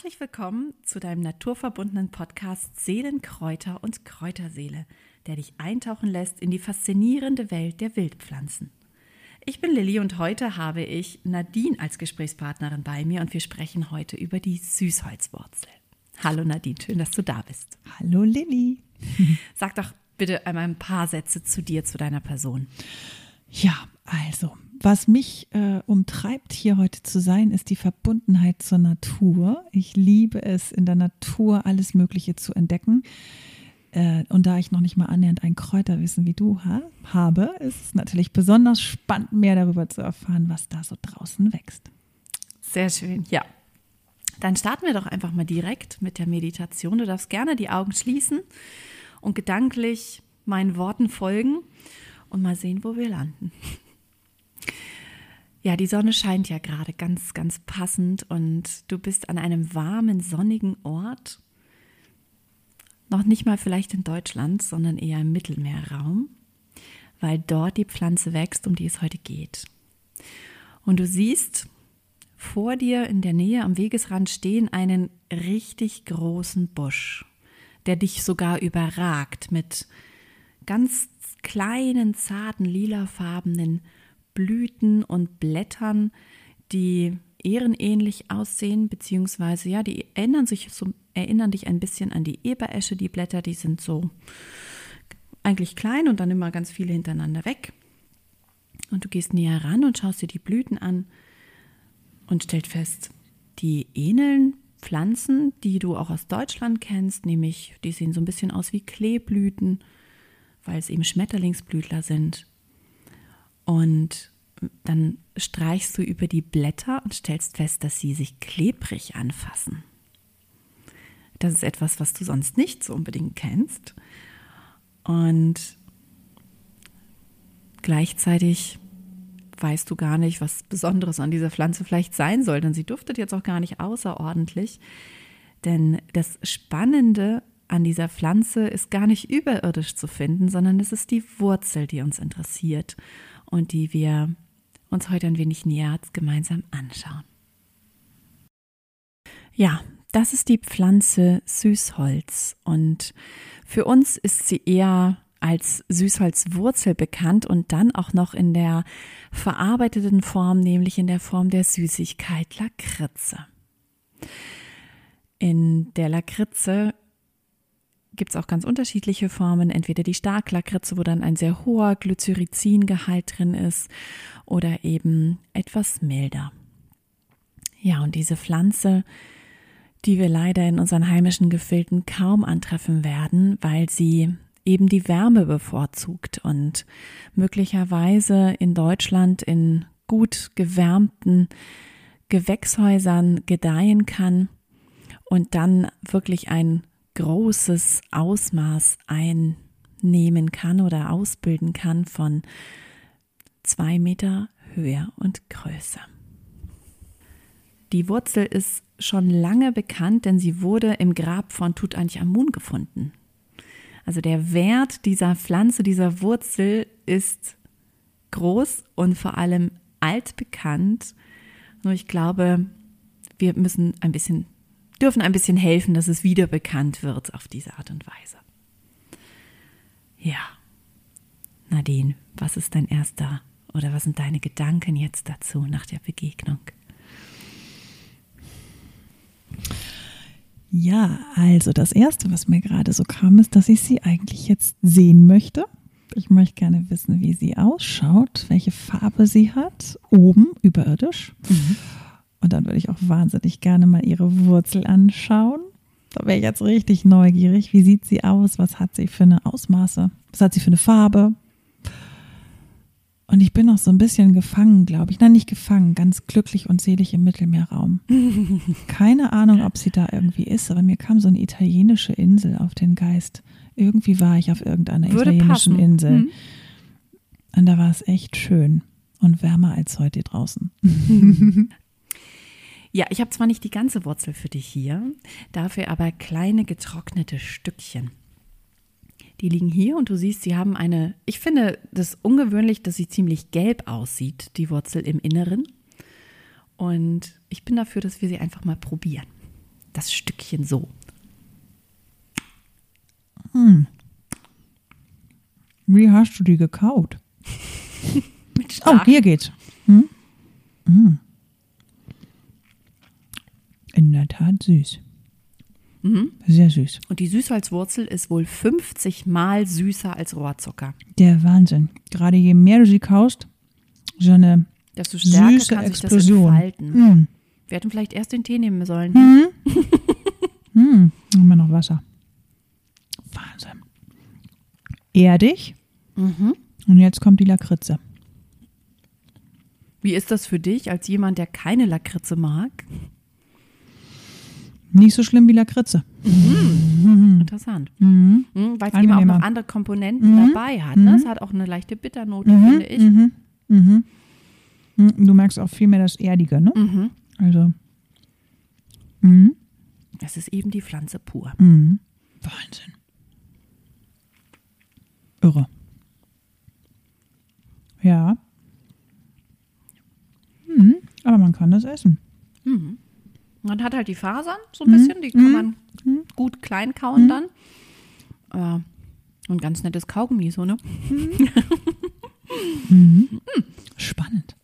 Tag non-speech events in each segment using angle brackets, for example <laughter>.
Herzlich willkommen zu deinem naturverbundenen Podcast Seelenkräuter und Kräuterseele, der dich eintauchen lässt in die faszinierende Welt der Wildpflanzen. Ich bin Lilly und heute habe ich Nadine als Gesprächspartnerin bei mir und wir sprechen heute über die Süßholzwurzel. Hallo Nadine, schön, dass du da bist. Hallo Lilly. <laughs> Sag doch bitte einmal ein paar Sätze zu dir, zu deiner Person. Ja, also, was mich äh, umtreibt, hier heute zu sein, ist die Verbundenheit zur Natur. Ich liebe es, in der Natur alles Mögliche zu entdecken. Äh, und da ich noch nicht mal annähernd ein Kräuterwissen wie du ha habe, ist es natürlich besonders spannend, mehr darüber zu erfahren, was da so draußen wächst. Sehr schön, ja. Dann starten wir doch einfach mal direkt mit der Meditation. Du darfst gerne die Augen schließen und gedanklich meinen Worten folgen und mal sehen, wo wir landen. Ja, die Sonne scheint ja gerade ganz, ganz passend und du bist an einem warmen, sonnigen Ort. Noch nicht mal vielleicht in Deutschland, sondern eher im Mittelmeerraum, weil dort die Pflanze wächst, um die es heute geht. Und du siehst vor dir in der Nähe am Wegesrand stehen einen richtig großen Busch, der dich sogar überragt mit ganz kleinen, zarten, lilafarbenen Blüten und Blättern, die ehrenähnlich aussehen, beziehungsweise ja, die erinnern sich so, erinnern dich ein bisschen an die Eberesche, die Blätter, die sind so eigentlich klein und dann immer ganz viele hintereinander weg. Und du gehst näher ran und schaust dir die Blüten an und stellst fest, die ähneln Pflanzen, die du auch aus Deutschland kennst, nämlich die sehen so ein bisschen aus wie Kleeblüten weil es eben Schmetterlingsblütler sind. Und dann streichst du über die Blätter und stellst fest, dass sie sich klebrig anfassen. Das ist etwas, was du sonst nicht so unbedingt kennst. Und gleichzeitig weißt du gar nicht, was Besonderes an dieser Pflanze vielleicht sein soll, denn sie duftet jetzt auch gar nicht außerordentlich. Denn das Spannende an dieser Pflanze ist gar nicht überirdisch zu finden, sondern es ist die Wurzel, die uns interessiert und die wir uns heute ein wenig näher gemeinsam anschauen. Ja, das ist die Pflanze Süßholz und für uns ist sie eher als Süßholzwurzel bekannt und dann auch noch in der verarbeiteten Form, nämlich in der Form der Süßigkeit Lakritze. In der Lakritze gibt es auch ganz unterschiedliche Formen. Entweder die Starklakritze, wo dann ein sehr hoher Glycyrrhizingehalt drin ist, oder eben etwas milder. Ja, und diese Pflanze, die wir leider in unseren heimischen Gefilden kaum antreffen werden, weil sie eben die Wärme bevorzugt und möglicherweise in Deutschland in gut gewärmten Gewächshäusern gedeihen kann und dann wirklich ein großes Ausmaß einnehmen kann oder ausbilden kann von zwei Meter Höhe und Größe. Die Wurzel ist schon lange bekannt, denn sie wurde im Grab von Tutanchamun gefunden. Also der Wert dieser Pflanze, dieser Wurzel ist groß und vor allem altbekannt. Nur ich glaube, wir müssen ein bisschen dürfen ein bisschen helfen, dass es wieder bekannt wird auf diese Art und Weise. Ja. Nadine, was ist dein erster oder was sind deine Gedanken jetzt dazu nach der Begegnung? Ja, also das Erste, was mir gerade so kam, ist, dass ich sie eigentlich jetzt sehen möchte. Ich möchte gerne wissen, wie sie ausschaut, welche Farbe sie hat, oben überirdisch. Mhm. Und dann würde ich auch wahnsinnig gerne mal ihre Wurzel anschauen. Da wäre ich jetzt richtig neugierig. Wie sieht sie aus? Was hat sie für eine Ausmaße? Was hat sie für eine Farbe? Und ich bin noch so ein bisschen gefangen, glaube ich. Nein, nicht gefangen, ganz glücklich und selig im Mittelmeerraum. <laughs> Keine Ahnung, ob sie da irgendwie ist, aber mir kam so eine italienische Insel auf den Geist. Irgendwie war ich auf irgendeiner Würde italienischen passen. Insel. Mhm. Und da war es echt schön und wärmer als heute draußen. <laughs> Ja, ich habe zwar nicht die ganze Wurzel für dich hier, dafür aber kleine getrocknete Stückchen. Die liegen hier und du siehst, sie haben eine, ich finde das ungewöhnlich, dass sie ziemlich gelb aussieht, die Wurzel im Inneren. Und ich bin dafür, dass wir sie einfach mal probieren. das Stückchen so. Wie hast du die gekaut? <laughs> Oh, hier geht's. Hm? Hm. In der Tat süß. Mhm. Sehr süß. Und die Süßholzwurzel ist wohl 50 Mal süßer als Rohrzucker. Der Wahnsinn. Gerade je mehr du sie kaust, so eine Desto stärker süße kann sich das Explosion. Mm. Wir hätten vielleicht erst den Tee nehmen sollen. <laughs> Mm. Immer noch Wasser. Wahnsinn. Erdig. Mhm. Und jetzt kommt die Lakritze. Wie ist das für dich als jemand, der keine Lakritze mag? Nicht so schlimm wie Lakritze. Interessant. Mhm. Mhm, Weil es eben auch noch andere Komponenten dabei hat. Ne? Es hat auch eine leichte Bitternote, finde ich. Mhm. Mhm. Mhm. Du merkst auch viel mehr das Erdige, ne? Mhm. Also. Mhm. Es ist eben die Pflanze pur. Mhm. Wahnsinn. Irre. Ja. Mhm. Aber man kann das essen. Man hat halt die Fasern so ein bisschen, die kann man gut klein kauen dann. Äh, und ganz nettes Kaugummi, so, ne? <laughs> Spannend.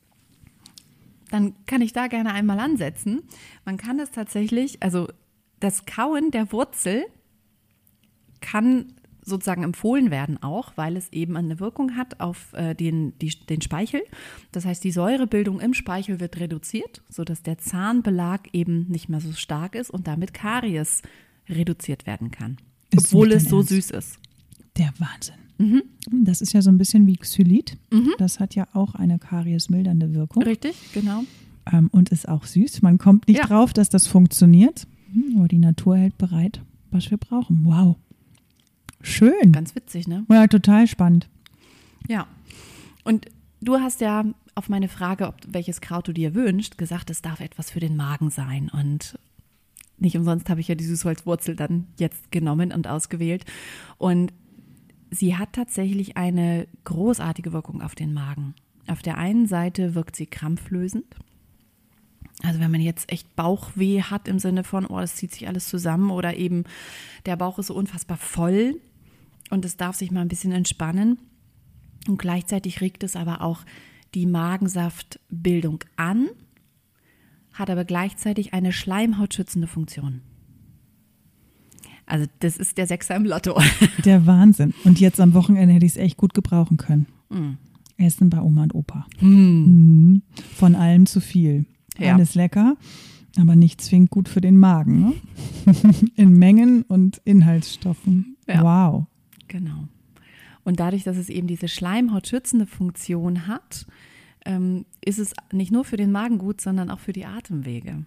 Dann kann ich da gerne einmal ansetzen. Man kann es tatsächlich, also das Kauen der Wurzel kann sozusagen empfohlen werden auch, weil es eben eine Wirkung hat auf äh, den, die, den Speichel. Das heißt, die Säurebildung im Speichel wird reduziert, sodass der Zahnbelag eben nicht mehr so stark ist und damit Karies reduziert werden kann. Ist obwohl es so Ernst? süß ist. Der Wahnsinn. Das ist ja so ein bisschen wie Xylit. Das hat ja auch eine kariesmildernde Wirkung Richtig, genau. ähm, und ist auch süß. Man kommt nicht Ja. drauf, dass das funktioniert, Hm, aber die Natur hält bereit, was wir brauchen. Wow. Schön. Ganz witzig, ne? Ja, total spannend. Ja. Und du hast ja auf meine Frage, ob welches Kraut du dir wünschst, gesagt, es darf etwas für den Magen sein. Und nicht umsonst habe ich ja die Süßholzwurzel dann jetzt genommen und ausgewählt. Und sie hat tatsächlich eine großartige Wirkung auf den Magen. Auf der einen Seite wirkt sie krampflösend. Also wenn man jetzt echt Bauchweh hat im Sinne von, oh, das zieht sich alles zusammen oder eben der Bauch ist so unfassbar voll und es darf sich mal ein bisschen entspannen. Und gleichzeitig regt es aber auch die Magensaftbildung an, hat aber gleichzeitig eine schleimhautschützende Funktion. Also das ist der Sechser im Lotto. <laughs> Der Wahnsinn. Und jetzt am Wochenende hätte ich es echt gut gebrauchen können. Essen bei Oma und Opa. Mhm. Von allem zu viel. Ja. Alles lecker, aber nicht zwingend gut für den Magen. Ne? <laughs> In Mengen und Inhaltsstoffen. Ja. Wow. Genau. Und dadurch, dass es eben diese schleimhautschützende Funktion hat, ähm, ist es nicht nur für den Magen gut, sondern auch für die Atemwege.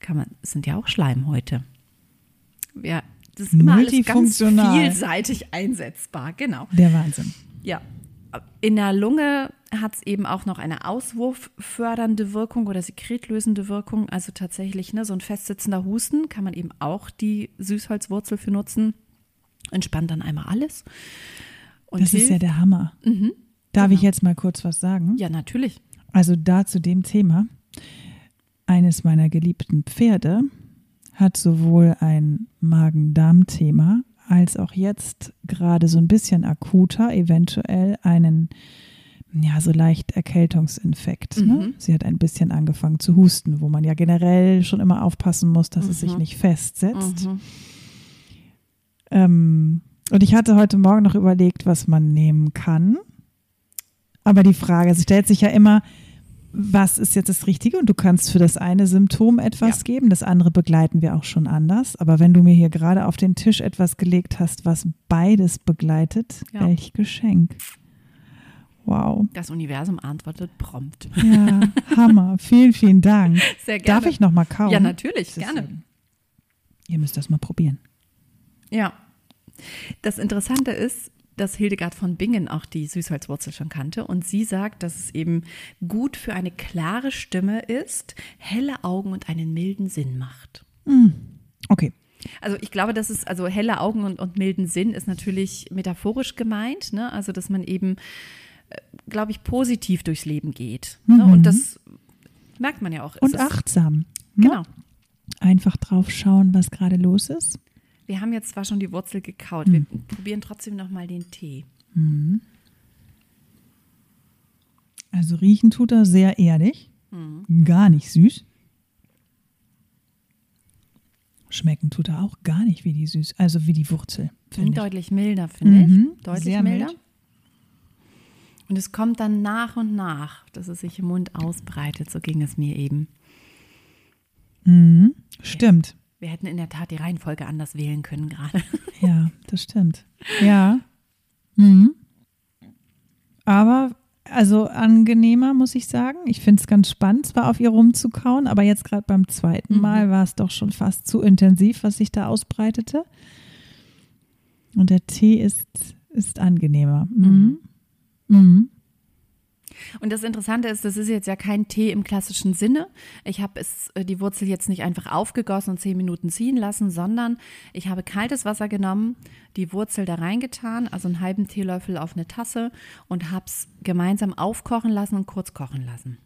Kann man, es sind ja auch Schleimhäute. Ja, das ist immer alles ganz Multifunktional. vielseitig einsetzbar, genau. Der Wahnsinn. Ja. In der Lunge hat es eben auch noch eine auswurffördernde Wirkung oder sekretlösende Wirkung. Also tatsächlich, ne, so ein festsitzender Husten kann man eben auch die Süßholzwurzel für nutzen. Entspannt dann einmal alles. Und Das ist ja hilft- der Hammer. Darf ich Genau. jetzt mal kurz was sagen? Ja, natürlich. Also da zu dem Thema. Eines meiner geliebten Pferde hat sowohl ein Magen-Darm-Thema als auch jetzt gerade so ein bisschen akuter eventuell einen ja so leicht Erkältungsinfekt. Ne? Mhm. Sie hat ein bisschen angefangen zu husten, wo man ja generell schon immer aufpassen muss, dass es sich Mhm. nicht festsetzt. Mhm. Ähm, und ich hatte heute Morgen noch überlegt, was man nehmen kann. Aber die Frage es stellt sich ja immer, was ist jetzt das Richtige? Und du kannst für das eine Symptom etwas Ja. geben, das andere begleiten wir auch schon anders. Aber wenn du mir hier gerade auf den Tisch etwas gelegt hast, was beides begleitet, Ja. welch Geschenk. Wow. Das Universum antwortet prompt. Ja, Hammer. <laughs> Vielen, vielen Dank. Sehr gerne. Darf ich noch mal kauen? Ja, natürlich, ist, gerne. ähm, Ihr müsst das mal probieren. Ja. Das Interessante ist, dass Hildegard von Bingen auch die Süßholzwurzel schon kannte und sie sagt, dass es eben gut für eine klare Stimme ist, helle Augen und einen milden Sinn macht. Okay. Also ich glaube, dass es, also helle Augen und, und milden Sinn ist natürlich metaphorisch gemeint, ne? Also dass man eben, glaube ich, positiv durchs Leben geht. Ne? Und das merkt man ja auch. Und achtsam. ne? Genau. Einfach drauf schauen, was gerade los ist. Wir haben jetzt zwar schon die Wurzel gekaut, wir probieren trotzdem noch mal den Tee. Also riechen tut er sehr erdig, gar nicht süß. Schmecken tut er auch gar nicht wie die süß, also wie die Wurzel. ich. Deutlich milder, finde Mhm, ich. Deutlich sehr milder. mild. Und es kommt dann nach und nach, dass es sich im Mund ausbreitet. So ging es mir eben. Mhm, stimmt. Wir hätten in der Tat die Reihenfolge anders wählen können gerade. <laughs> Ja, das stimmt. Ja. Mhm. Aber also angenehmer, muss ich sagen. Ich finde es ganz spannend, zwar auf ihr rumzukauen, aber jetzt gerade beim zweiten Mal war es doch schon fast zu intensiv, was sich da ausbreitete. Und der Tee ist, ist angenehmer. Mhm. Mhm. Und das Interessante ist, das ist jetzt ja kein Tee im klassischen Sinne. Ich habe es äh, die Wurzel jetzt nicht einfach aufgegossen und zehn Minuten ziehen lassen, sondern ich habe kaltes Wasser genommen, die Wurzel da reingetan, also einen halben Teelöffel auf eine Tasse und habe es gemeinsam aufkochen lassen und kurz kochen lassen.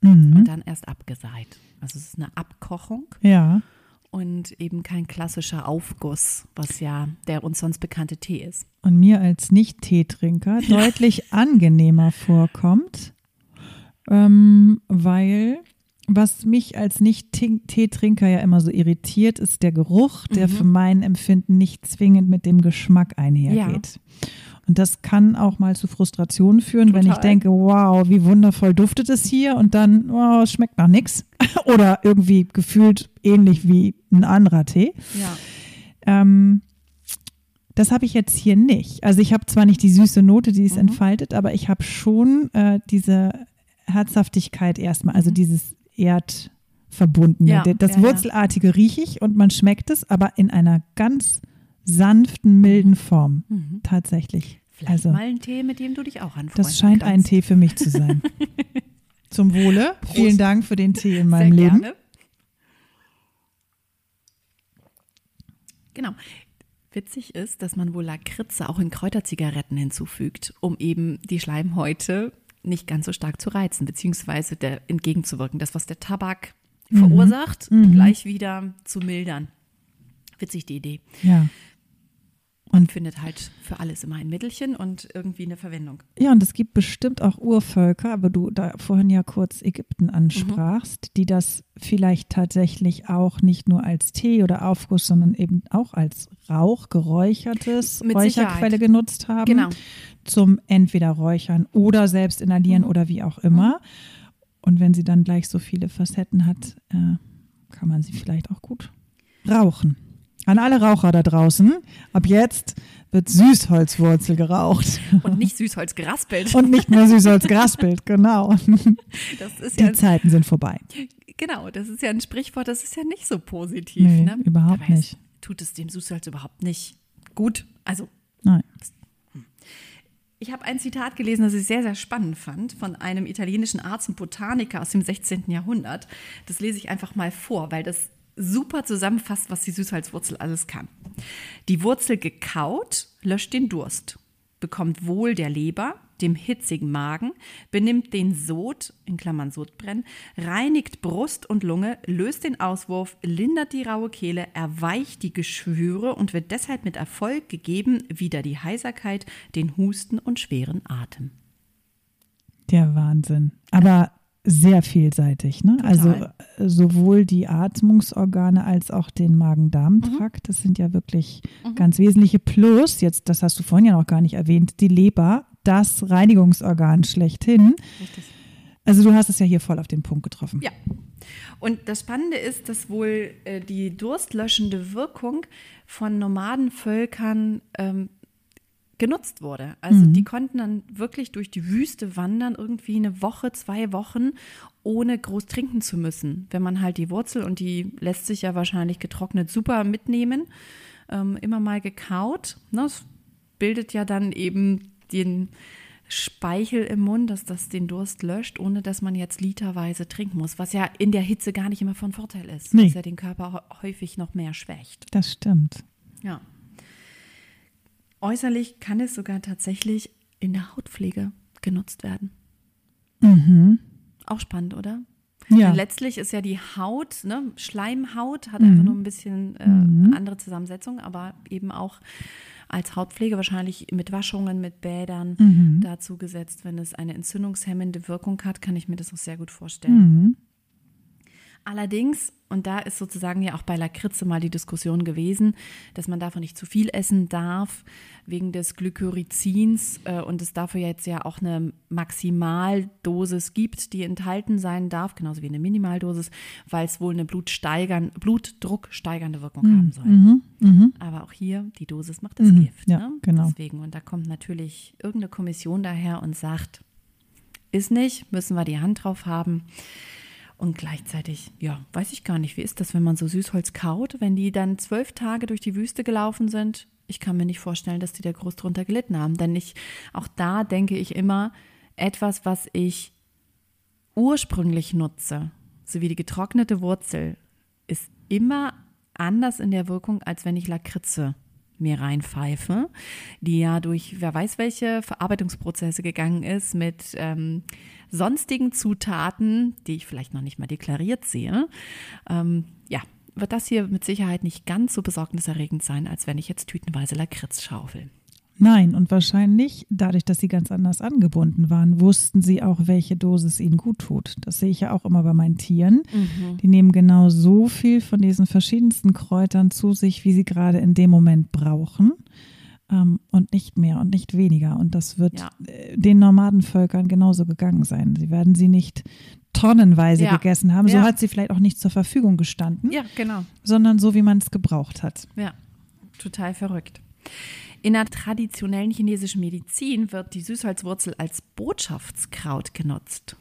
Mhm. Und dann erst abgeseit. Also es ist eine Abkochung Ja. Und eben kein klassischer Aufguss, was ja der uns sonst bekannte Tee ist. und mir als Nicht-Teetrinker deutlich angenehmer vorkommt, ähm, weil was mich als Nicht-Teetrinker ja immer so irritiert, ist der Geruch, der für mein Empfinden nicht zwingend mit dem Geschmack einhergeht. Und das kann auch mal zu Frustrationen führen, wenn ich Total. denke, wow, wie wundervoll duftet es hier und dann, oh, es schmeckt nach nichts. <laughs> Oder irgendwie gefühlt ähnlich wie ein anderer Tee. Ja. Ähm, das habe ich jetzt hier nicht. Also ich habe zwar nicht die süße Note, die es entfaltet, aber ich habe schon äh, diese Herzhaftigkeit erstmal, also dieses Erdverbundene. Ja, das ja, ja. Wurzelartige rieche ich und man schmeckt es, aber in einer ganz sanften, milden Form. Tatsächlich. Vielleicht Also mal ein Tee, mit dem du dich auch anfreunden das scheint ein kannst. Tee für mich zu sein. <laughs> Zum Wohle. Vielen Dank für den Tee in meinem Sehr Leben. Gerne. Genau. Witzig ist, dass man wohl Lakritze auch in Kräuterzigaretten hinzufügt, um eben die Schleimhäute nicht ganz so stark zu reizen, beziehungsweise der entgegenzuwirken. Das, was der Tabak verursacht, gleich wieder zu mildern. Witzig die Idee. Ja. Und findet halt für alles immer ein Mittelchen und irgendwie eine Verwendung. Ja, und es gibt bestimmt auch Urvölker, aber du da vorhin ja kurz Ägypten ansprachst, die das vielleicht tatsächlich auch nicht nur als Tee oder Aufguss, sondern eben auch als Rauch, geräuchertes Mit Räucherquelle Sicherheit. genutzt haben. Genau. Zum entweder Räuchern oder selbst inhalieren oder wie auch immer. Und wenn sie dann gleich so viele Facetten hat, äh, kann man sie vielleicht auch gut rauchen. An alle Raucher da draußen, ab jetzt wird Süßholzwurzel geraucht. Und nicht Süßholz geraspelt. Und nicht mehr Süßholz geraspelt, genau. Die ja Zeiten sind vorbei. Genau, das ist ja ein Sprichwort, das ist ja nicht so positiv. Nee, ne? überhaupt Dabei nicht. Tut es dem Süßholz überhaupt nicht gut. Also, Nein. ich habe ein Zitat gelesen, das ich sehr, sehr spannend fand, von einem italienischen Arzt und Botaniker aus dem 16. Jahrhundert. Das lese ich einfach mal vor, weil das super zusammenfasst, was die Süßholzwurzel alles kann. Die Wurzel gekaut löscht den Durst, bekommt Wohl der Leber, dem hitzigen Magen, benimmt den Sod, in Klammern Sodbrennen, reinigt Brust und Lunge, löst den Auswurf, lindert die raue Kehle, erweicht die Geschwüre und wird deshalb mit Erfolg gegeben, wieder die Heiserkeit, den Husten und schweren Atem. Der Wahnsinn. Aber sehr vielseitig, ne? Also Total. äh, sowohl die Atmungsorgane als auch den Magen-Darm-Trakt, das sind ja wirklich ganz wesentliche. Plus, jetzt, das hast du vorhin ja noch gar nicht erwähnt, die Leber, das Reinigungsorgan schlechthin. Also du hast es ja hier voll auf den Punkt getroffen. Ja. Und das Spannende ist, dass wohl äh, die durstlöschende Wirkung von Nomadenvölkern ähm, genutzt wurde. Also die konnten dann wirklich durch die Wüste wandern, irgendwie eine Woche, zwei Wochen, ohne groß trinken zu müssen. Wenn man halt die Wurzel, und die lässt sich ja wahrscheinlich getrocknet super mitnehmen, ähm, immer mal gekaut. Ne? Das bildet ja dann eben den Speichel im Mund, dass das den Durst löscht, ohne dass man jetzt literweise trinken muss, was ja in der Hitze gar nicht immer von Vorteil ist, Nee. was ja den Körper hä- häufig noch mehr schwächt. Das stimmt. Ja. Äußerlich kann es sogar tatsächlich in der Hautpflege genutzt werden. Mhm. Auch spannend, oder? Ja. Und letztlich ist ja die Haut, ne, Schleimhaut, hat einfach nur ein bisschen äh, andere Zusammensetzung, aber eben auch als Hautpflege wahrscheinlich mit Waschungen, mit Bädern dazu gesetzt. Wenn es eine entzündungshemmende Wirkung hat, kann ich mir das auch sehr gut vorstellen. Allerdings, und da ist sozusagen ja auch bei Lakritze mal die Diskussion gewesen, dass man davon nicht zu viel essen darf, wegen des Glycyrrhizins äh, und es dafür jetzt ja auch eine Maximaldosis gibt, die enthalten sein darf, genauso wie eine Minimaldosis, weil es wohl eine Blutsteigern, blutdrucksteigernde Wirkung haben soll. Aber auch hier, die Dosis macht das Gift. ja, ne? genau. Deswegen, und da kommt natürlich irgendeine Kommission daher und sagt, ist nicht, müssen wir die Hand drauf haben. Und gleichzeitig, ja, weiß ich gar nicht, wie ist das, wenn man so Süßholz kaut, wenn die dann zwölf Tage durch die Wüste gelaufen sind? Ich kann mir nicht vorstellen, dass die da groß drunter gelitten haben. Denn ich, auch da denke ich immer, etwas, was ich ursprünglich nutze, so wie die getrocknete Wurzel, ist immer anders in der Wirkung, als wenn ich Lakritze mir reinpfeife, die ja durch wer weiß welche Verarbeitungsprozesse gegangen ist mit ähm, sonstigen Zutaten, die ich vielleicht noch nicht mal deklariert sehe. Ähm, ja, wird das hier mit Sicherheit nicht ganz so besorgniserregend sein, als wenn ich jetzt tütenweise Lakritz schaufel. Nein, und wahrscheinlich, dadurch, dass sie ganz anders angebunden waren, wussten sie auch, welche Dosis ihnen gut tut. Das sehe ich ja auch immer bei meinen Tieren. Die nehmen genau so viel von diesen verschiedensten Kräutern zu sich, wie sie gerade in dem Moment brauchen. Ähm, und nicht mehr und nicht weniger. Und das wird Ja. äh, den Nomadenvölkern genauso gegangen sein. Sie werden sie nicht tonnenweise Ja. gegessen haben. So Ja. hat sie vielleicht auch nicht zur Verfügung gestanden, Ja, genau. sondern so, wie man es gebraucht hat. Ja, total verrückt. In der traditionellen chinesischen Medizin wird die Süßholzwurzel als Botschaftskraut genutzt.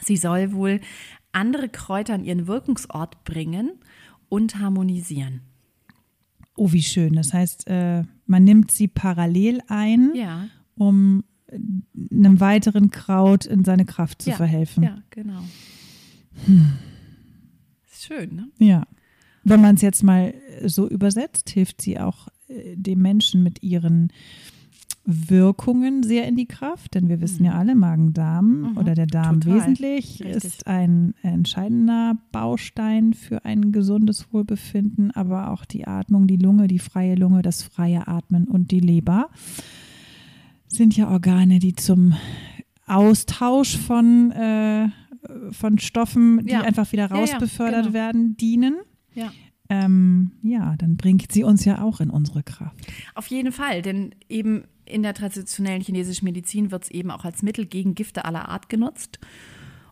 Sie soll wohl andere Kräuter an ihren Wirkungsort bringen und harmonisieren. Oh, wie schön. Das heißt, äh, man nimmt sie parallel ein, Ja, um äh, einem weiteren Kraut in seine Kraft zu ja, verhelfen. Ja, genau. Ist schön, ne? Ja. Wenn man es jetzt mal so übersetzt, hilft sie auch dem Menschen mit ihren Wirkungen sehr in die Kraft, denn wir wissen ja alle, Magen-Darm Mhm, oder der Darm total. wesentlich Richtig. ist ein entscheidender Baustein für ein gesundes Wohlbefinden, aber auch die Atmung, die Lunge, die freie Lunge, das freie Atmen und die Leber sind ja Organe, die zum Austausch von, äh, von Stoffen, die Ja. einfach wieder Ja, ja, rausbefördert genau. werden, dienen. Ja. Ähm, ja, dann bringt sie uns ja auch in unsere Kraft. Auf jeden Fall, denn eben in der traditionellen chinesischen Medizin wird es eben auch als Mittel gegen Gifte aller Art genutzt.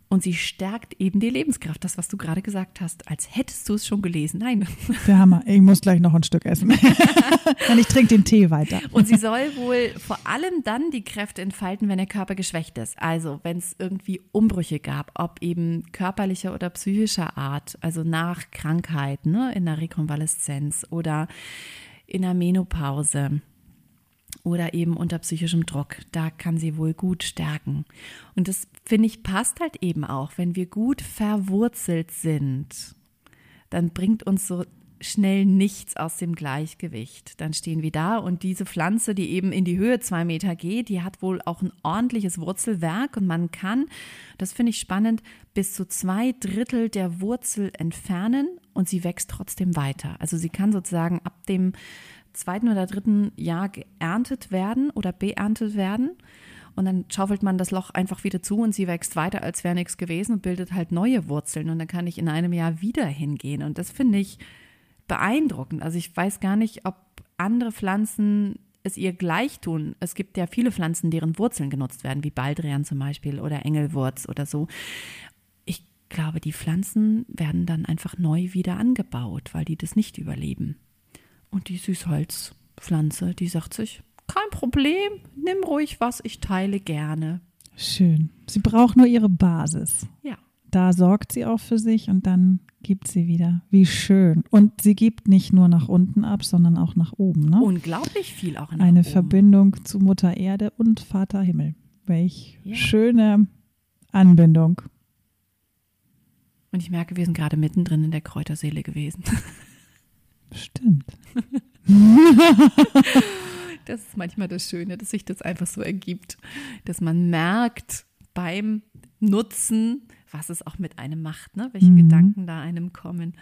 Und sie stärkt eben die Lebenskraft, das, was du gerade gesagt hast, als hättest du es schon gelesen. Nein. <laughs> Der Hammer. Ich muss gleich noch ein Stück essen. <laughs> Und ich trinke den Tee weiter. Und sie soll wohl vor allem dann die Kräfte entfalten, wenn der Körper geschwächt ist. Also wenn es irgendwie Umbrüche gab, ob eben körperlicher oder psychischer Art, also nach Krankheit, ne, in der Rekonvaleszenz oder in der Menopause oder eben unter psychischem Druck. Da kann sie wohl gut stärken. Und das finde ich passt halt eben auch, wenn wir gut verwurzelt sind, dann bringt uns so schnell nichts aus dem Gleichgewicht. Dann stehen wir da und diese Pflanze, die eben in die Höhe zwei Meter geht, die hat wohl auch ein ordentliches Wurzelwerk und man kann, das finde ich spannend, bis zu zwei Drittel der Wurzel entfernen und sie wächst trotzdem weiter. Also sie kann sozusagen ab dem zweiten oder dritten Jahr geerntet werden oder beerntet werden. Und dann schaufelt man das Loch einfach wieder zu und sie wächst weiter, als wäre nichts gewesen und bildet halt neue Wurzeln. Und dann kann ich in einem Jahr wieder hingehen. Und das finde ich beeindruckend. Also ich weiß gar nicht, ob andere Pflanzen es ihr gleich tun. Es gibt ja viele Pflanzen, deren Wurzeln genutzt werden, wie Baldrian zum Beispiel oder Engelwurz oder so. Ich glaube, die Pflanzen werden dann einfach neu wieder angebaut, weil die das nicht überleben. Und die Süßholzpflanze, die sagt sich, kein Problem, nimm ruhig was, ich teile gerne. Schön. Sie braucht nur ihre Basis. Ja. Da sorgt sie auch für sich und dann gibt sie wieder. Wie schön. Und sie gibt nicht nur nach unten ab, sondern auch nach oben. Ne? Unglaublich viel auch in Eine oben. Verbindung zu Mutter Erde und Vater Himmel. Welch Ja. schöne Anbindung. Und ich merke, wir sind gerade mittendrin in der Kräuterseele gewesen. <laughs> Stimmt. <laughs> Das ist manchmal das Schöne, dass sich das einfach so ergibt, dass man merkt beim Nutzen, was es auch mit einem macht, ne? welche Mhm. Gedanken da einem kommen.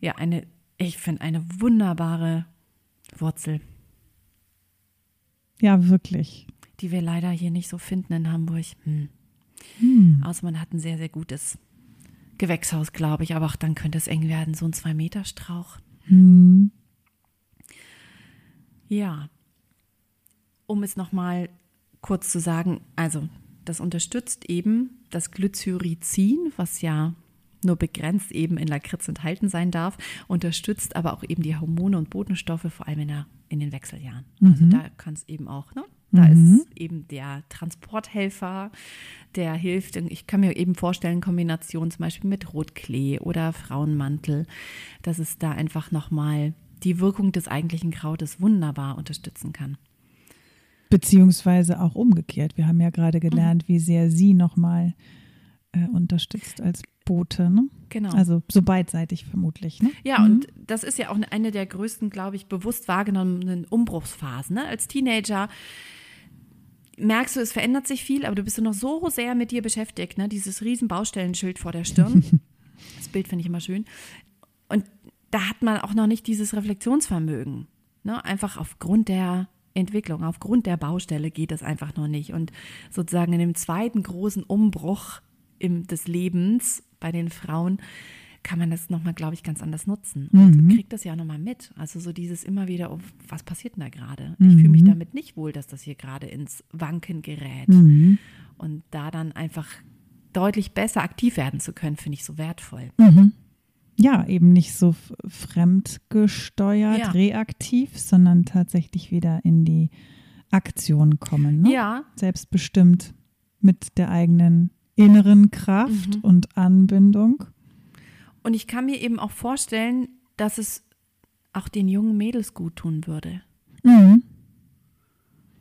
Ja, eine, ich finde eine wunderbare Wurzel, Ja, wirklich. die wir leider hier nicht so finden in Hamburg. Hm. Hm. Außer man hat ein sehr, sehr gutes Gewächshaus, glaube ich, aber auch dann könnte es eng werden, so ein Zwei-Meter-Strauch. Hm. Ja, um es nochmal kurz zu sagen, also das unterstützt eben das Glycyrrhizin, was ja nur begrenzt eben in Lakritz enthalten sein darf, unterstützt aber auch eben die Hormone und Botenstoffe, vor allem in, der, in den Wechseljahren. Also da kann es eben auch, ne? Da Mhm. ist eben der Transporthelfer, der hilft. Ich kann mir eben vorstellen, Kombination zum Beispiel mit Rotklee oder Frauenmantel, dass es da einfach nochmal die Wirkung des eigentlichen Krautes wunderbar unterstützen kann. Beziehungsweise auch umgekehrt. Wir haben ja gerade gelernt, wie sehr sie nochmal äh, unterstützt als Bote. Ne? Genau. Also so beidseitig vermutlich. Ne? Ja, und das ist ja auch eine der größten, glaube ich, bewusst wahrgenommenen Umbruchsphasen. Ne? Als Teenager merkst du, es verändert sich viel, aber du bist noch so sehr mit dir beschäftigt. Ne? Dieses riesen Baustellenschild vor der Stirn. <laughs> das Bild finde ich immer schön. Und da hat man auch noch nicht dieses Reflexionsvermögen. Ne? Einfach aufgrund der Entwicklung, aufgrund der Baustelle geht das einfach noch nicht. Und sozusagen in dem zweiten großen Umbruch im, des Lebens bei den Frauen kann man das nochmal, glaube ich, ganz anders nutzen. Und kriegt das ja nochmal mit. Also so dieses immer wieder, oh, was passiert denn da gerade? Ich fühle mich damit nicht wohl, dass das hier gerade ins Wanken gerät. Mhm. Und da dann einfach deutlich besser aktiv werden zu können, finde ich so wertvoll. Ja, eben nicht so fremdgesteuert, Ja. reaktiv, sondern tatsächlich wieder in die Aktion kommen. Ne? Ja, Selbstbestimmt mit der eigenen inneren Kraft Mhm. und Anbindung. und ich kann mir eben auch vorstellen, dass es auch den jungen Mädels gut tun würde. Mhm.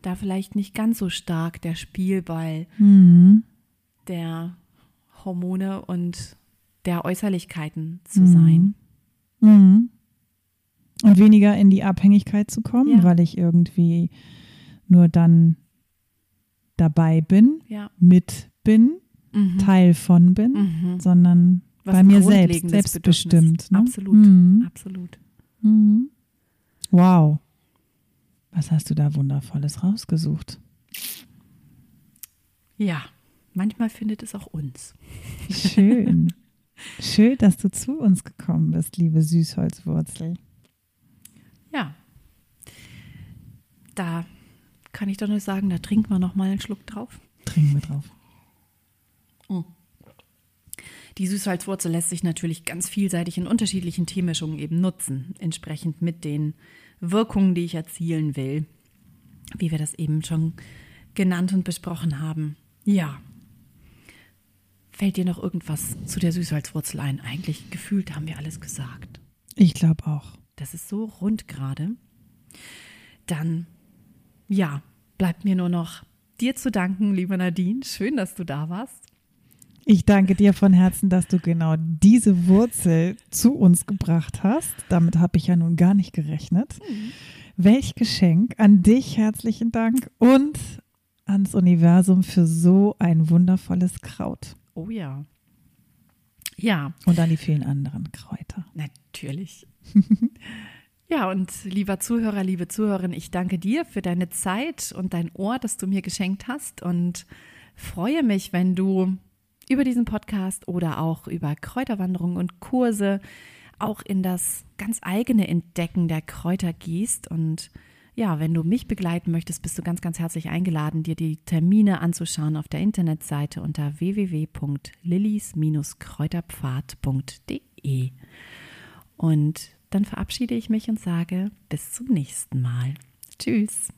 Da vielleicht nicht ganz so stark der Spielball Mhm. der Hormone und der Äußerlichkeiten zu Mhm. sein. Mhm. Und weniger in die Abhängigkeit zu kommen, Ja. weil ich irgendwie nur dann dabei bin, Ja. mit bin, Mhm. Teil von bin, Mhm. sondern Was bei mir selbst, selbstbestimmt. Ne? Absolut. Mhm. Absolut. Mhm. Wow. Was hast du da Wundervolles rausgesucht? Ja, manchmal findet es auch uns. Schön. <laughs> Schön, dass du zu uns gekommen bist, liebe Süßholzwurzel. Ja. Da kann ich doch nur sagen, da trinken wir noch mal einen Schluck drauf. Trinken wir drauf. Die Süßholzwurzel lässt sich natürlich ganz vielseitig in unterschiedlichen Teemischungen eben nutzen, entsprechend mit den Wirkungen, die ich erzielen will, wie wir das eben schon genannt und besprochen haben. Ja. Fällt dir noch irgendwas zu der Süßholzwurzel ein? Eigentlich gefühlt haben wir alles gesagt. Ich glaube auch. Das ist so rund gerade. Dann, ja, bleibt mir nur noch dir zu danken, lieber Nadine. Schön, dass du da warst. Ich danke dir von Herzen, dass du genau diese Wurzel zu uns gebracht hast. Damit habe ich ja nun gar nicht gerechnet. Welch Geschenk. An dich herzlichen Dank und ans Universum für so ein wundervolles Kraut. Oh ja. Ja, Und an die vielen anderen Kräuter. natürlich. <laughs> ja, und lieber Zuhörer, liebe Zuhörerin, ich danke dir für deine Zeit und dein Ohr, das du mir geschenkt hast und freue mich, wenn du über diesen Podcast oder auch über Kräuterwanderungen und Kurse auch in das ganz eigene Entdecken der Kräuter gehst. Und ja, wenn du mich begleiten möchtest, bist du ganz, ganz herzlich eingeladen, dir die Termine anzuschauen auf der Internetseite unter www.lillis-kräuterpfad.de. Und dann verabschiede ich mich und sage bis zum nächsten Mal. Tschüss.